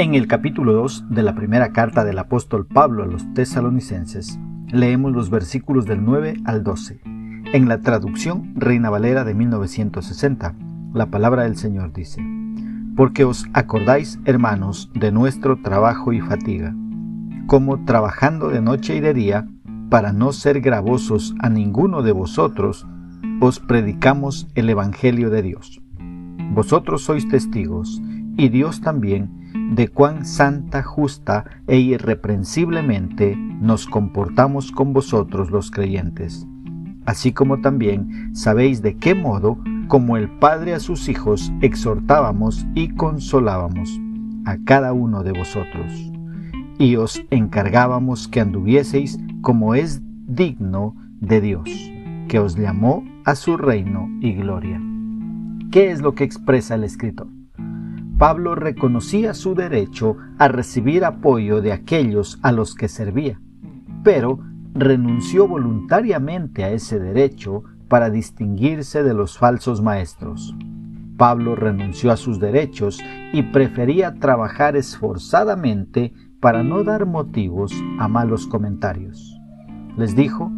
En el capítulo 2 de la primera carta del apóstol Pablo a los tesalonicenses, leemos los versículos del 9 al 12. En la traducción Reina Valera de 1960, la palabra del Señor dice, Porque os acordáis, hermanos, de nuestro trabajo y fatiga, como trabajando de noche y de día, para no ser gravosos a ninguno de vosotros, os predicamos el Evangelio de Dios. Vosotros sois testigos, y Dios también, de cuán santa, justa e irreprensiblemente nos comportamos con vosotros los creyentes, así como también sabéis de qué modo, como el Padre a sus hijos, exhortábamos y consolábamos a cada uno de vosotros, y os encargábamos que anduvieseis como es digno de Dios, que os llamó a su reino y gloria. ¿Qué es lo que expresa el escritor? Pablo reconocía su derecho a recibir apoyo de aquellos a los que servía, pero renunció voluntariamente a ese derecho para distinguirse de los falsos maestros. Pablo renunció a sus derechos y prefería trabajar esforzadamente para no dar motivos a malos comentarios. Les dijo,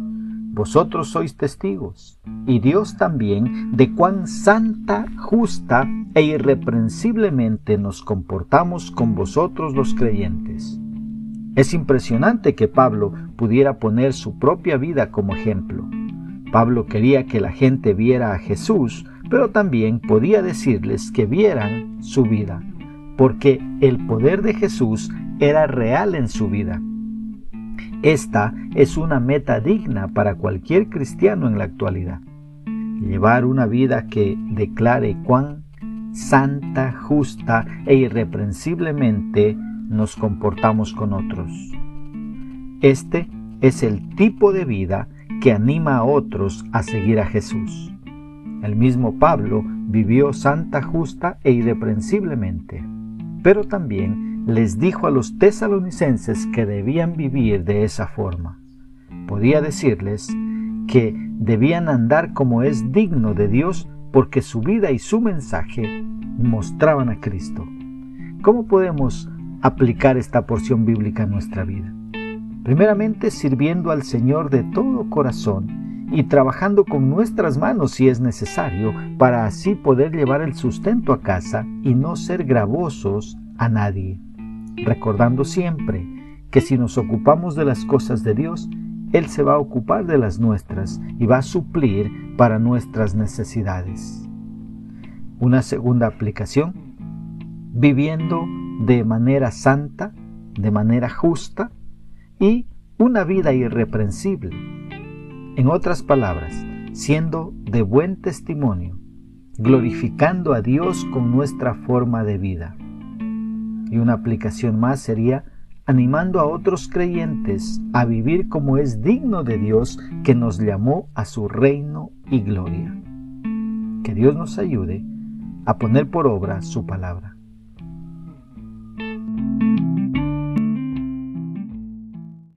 vosotros sois testigos, y Dios también, de cuán santa, justa e irreprensiblemente nos comportamos con vosotros los creyentes. Es impresionante que Pablo pudiera poner su propia vida como ejemplo. Pablo quería que la gente viera a Jesús, pero también podía decirles que vieran su vida, porque el poder de Jesús era real en su vida. Esta es una meta digna para cualquier cristiano en la actualidad. Llevar una vida que declare cuán santa, justa e irreprensiblemente nos comportamos con otros. Este es el tipo de vida que anima a otros a seguir a Jesús. El mismo Pablo vivió santa, justa e irreprensiblemente, pero también les dijo a los tesalonicenses que debían vivir de esa forma. Podía decirles que debían andar como es digno de Dios porque su vida y su mensaje mostraban a Cristo. ¿Cómo podemos aplicar esta porción bíblica en nuestra vida? Primeramente sirviendo al Señor de todo corazón y trabajando con nuestras manos si es necesario para así poder llevar el sustento a casa y no ser gravosos a nadie recordando siempre que si nos ocupamos de las cosas de Dios, Él se va a ocupar de las nuestras y va a suplir para nuestras necesidades. Una segunda aplicación, viviendo de manera santa, de manera justa y una vida irreprensible. En otras palabras, siendo de buen testimonio, glorificando a Dios con nuestra forma de vida. Y una aplicación más sería animando a otros creyentes a vivir como es digno de Dios que nos llamó a su reino y gloria. Que Dios nos ayude a poner por obra su palabra.